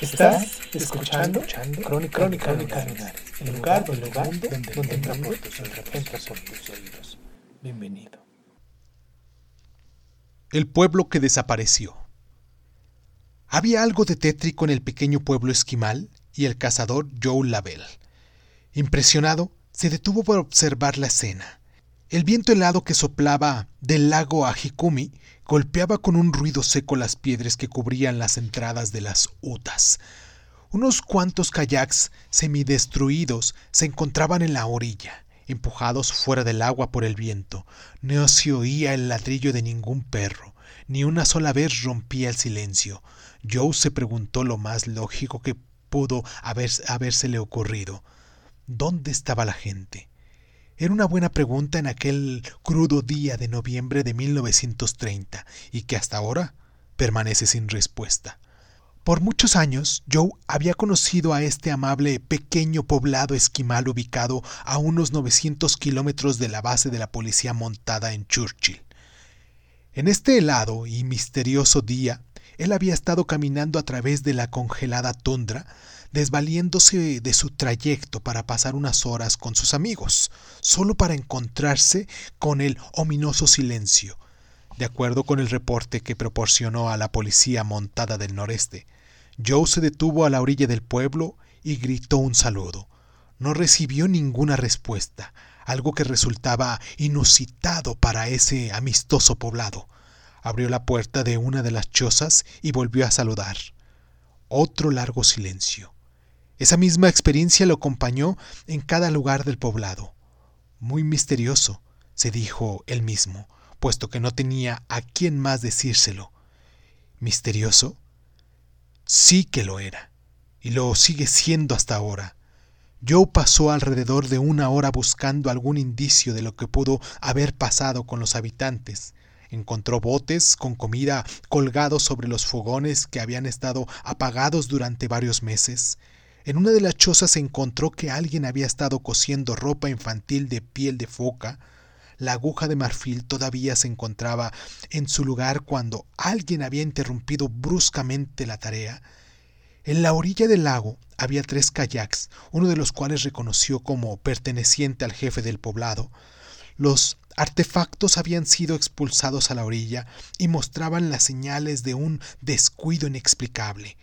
Estás escuchando, Crónica, Crónica, Crónica Lunares, el lugar, el lugar donde, donde entra por tus oídos, entra por tus oídos. Bienvenido. El pueblo que desapareció. Había algo de tétrico en el pequeño pueblo esquimal y el cazador Joe Lavelle. Impresionado, se detuvo para observar la escena. El viento helado que soplaba del lago Ajikumi golpeaba con un ruido seco las piedras que cubrían las entradas de las utas. Unos cuantos kayaks semidestruidos se encontraban en la orilla, empujados fuera del agua por el viento. No se oía el ladrillo de ningún perro, ni una sola vez rompía el silencio. Joe se preguntó lo más lógico que pudo haber, habérsele ocurrido. ¿Dónde estaba la gente? Era una buena pregunta en aquel crudo día de noviembre de 1930 y que hasta ahora permanece sin respuesta. Por muchos años, Joe había conocido a este amable pequeño poblado esquimal ubicado a unos 900 kilómetros de la base de la policía montada en Churchill. En este helado y misterioso día, él había estado caminando a través de la congelada tundra, desvaliéndose de su trayecto para pasar unas horas con sus amigos, solo para encontrarse con el ominoso silencio. De acuerdo con el reporte que proporcionó a la policía montada del noreste, Joe se detuvo a la orilla del pueblo y gritó un saludo. No recibió ninguna respuesta, algo que resultaba inusitado para ese amistoso poblado. Abrió la puerta de una de las chozas y volvió a saludar. Otro largo silencio. Esa misma experiencia lo acompañó en cada lugar del poblado. Muy misterioso, se dijo él mismo, puesto que no tenía a quién más decírselo. ¿Misterioso? Sí que lo era, y lo sigue siendo hasta ahora. Joe pasó alrededor de una hora buscando algún indicio de lo que pudo haber pasado con los habitantes. Encontró botes con comida colgados sobre los fogones que habían estado apagados durante varios meses. En una de las chozas se encontró que alguien había estado cosiendo ropa infantil de piel de foca. La aguja de marfil todavía se encontraba en su lugar cuando alguien había interrumpido bruscamente la tarea. En la orilla del lago había tres kayaks, uno de los cuales reconoció como perteneciente al jefe del poblado. Los artefactos habían sido expulsados a la orilla y mostraban las señales de un descuido inexplicable.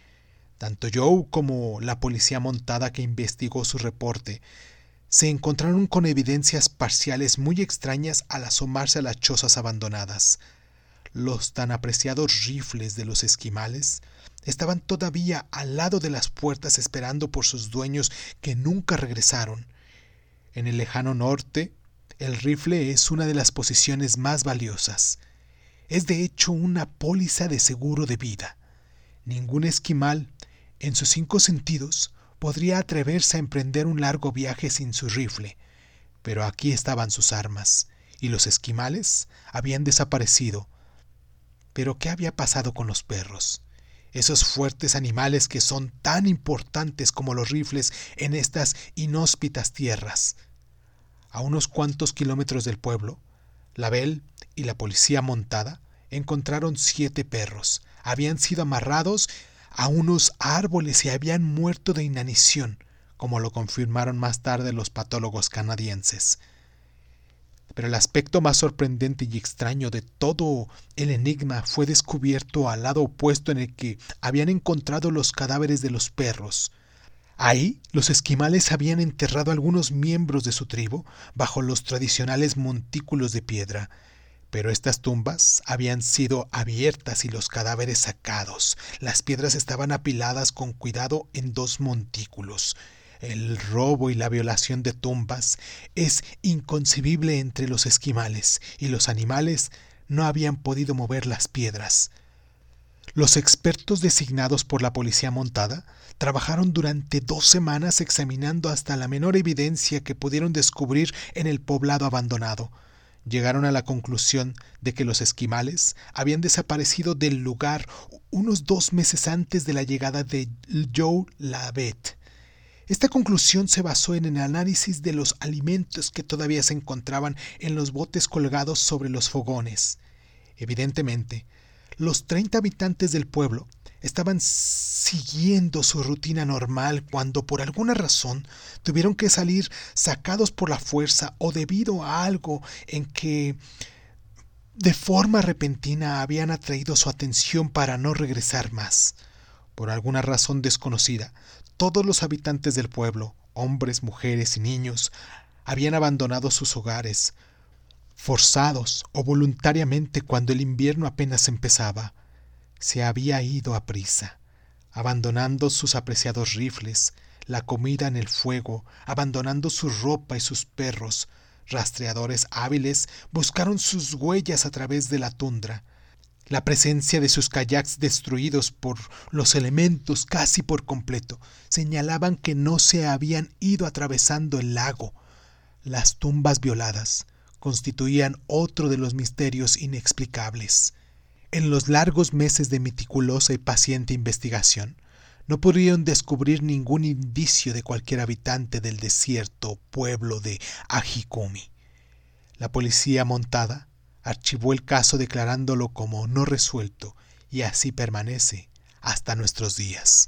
Tanto Joe como la policía montada que investigó su reporte se encontraron con evidencias parciales muy extrañas al asomarse a las chozas abandonadas. Los tan apreciados rifles de los esquimales estaban todavía al lado de las puertas esperando por sus dueños que nunca regresaron. En el lejano norte, el rifle es una de las posiciones más valiosas. Es de hecho una póliza de seguro de vida. Ningún esquimal en sus cinco sentidos, podría atreverse a emprender un largo viaje sin su rifle, pero aquí estaban sus armas, y los esquimales habían desaparecido. Pero ¿qué había pasado con los perros? Esos fuertes animales que son tan importantes como los rifles en estas inhóspitas tierras. A unos cuantos kilómetros del pueblo, Label y la policía montada encontraron siete perros. Habían sido amarrados a unos árboles y habían muerto de inanición, como lo confirmaron más tarde los patólogos canadienses. Pero el aspecto más sorprendente y extraño de todo el enigma fue descubierto al lado opuesto en el que habían encontrado los cadáveres de los perros. Ahí los esquimales habían enterrado algunos miembros de su tribu bajo los tradicionales montículos de piedra, pero estas tumbas habían sido abiertas y los cadáveres sacados. Las piedras estaban apiladas con cuidado en dos montículos. El robo y la violación de tumbas es inconcebible entre los esquimales, y los animales no habían podido mover las piedras. Los expertos designados por la policía montada trabajaron durante dos semanas examinando hasta la menor evidencia que pudieron descubrir en el poblado abandonado. Llegaron a la conclusión de que los esquimales habían desaparecido del lugar unos dos meses antes de la llegada de Joe Lavette. Esta conclusión se basó en el análisis de los alimentos que todavía se encontraban en los botes colgados sobre los fogones. Evidentemente, los 30 habitantes del pueblo estaban siguiendo su rutina normal cuando por alguna razón tuvieron que salir sacados por la fuerza o debido a algo en que de forma repentina habían atraído su atención para no regresar más. Por alguna razón desconocida, todos los habitantes del pueblo, hombres, mujeres y niños, habían abandonado sus hogares, forzados o voluntariamente cuando el invierno apenas empezaba. Se había ido a prisa, abandonando sus apreciados rifles, la comida en el fuego, abandonando su ropa y sus perros. Rastreadores hábiles buscaron sus huellas a través de la tundra. La presencia de sus kayaks destruidos por los elementos casi por completo señalaban que no se habían ido atravesando el lago. Las tumbas violadas constituían otro de los misterios inexplicables. En los largos meses de meticulosa y paciente investigación, no pudieron descubrir ningún indicio de cualquier habitante del desierto pueblo de Ajikumi. La policía montada archivó el caso declarándolo como no resuelto y así permanece hasta nuestros días.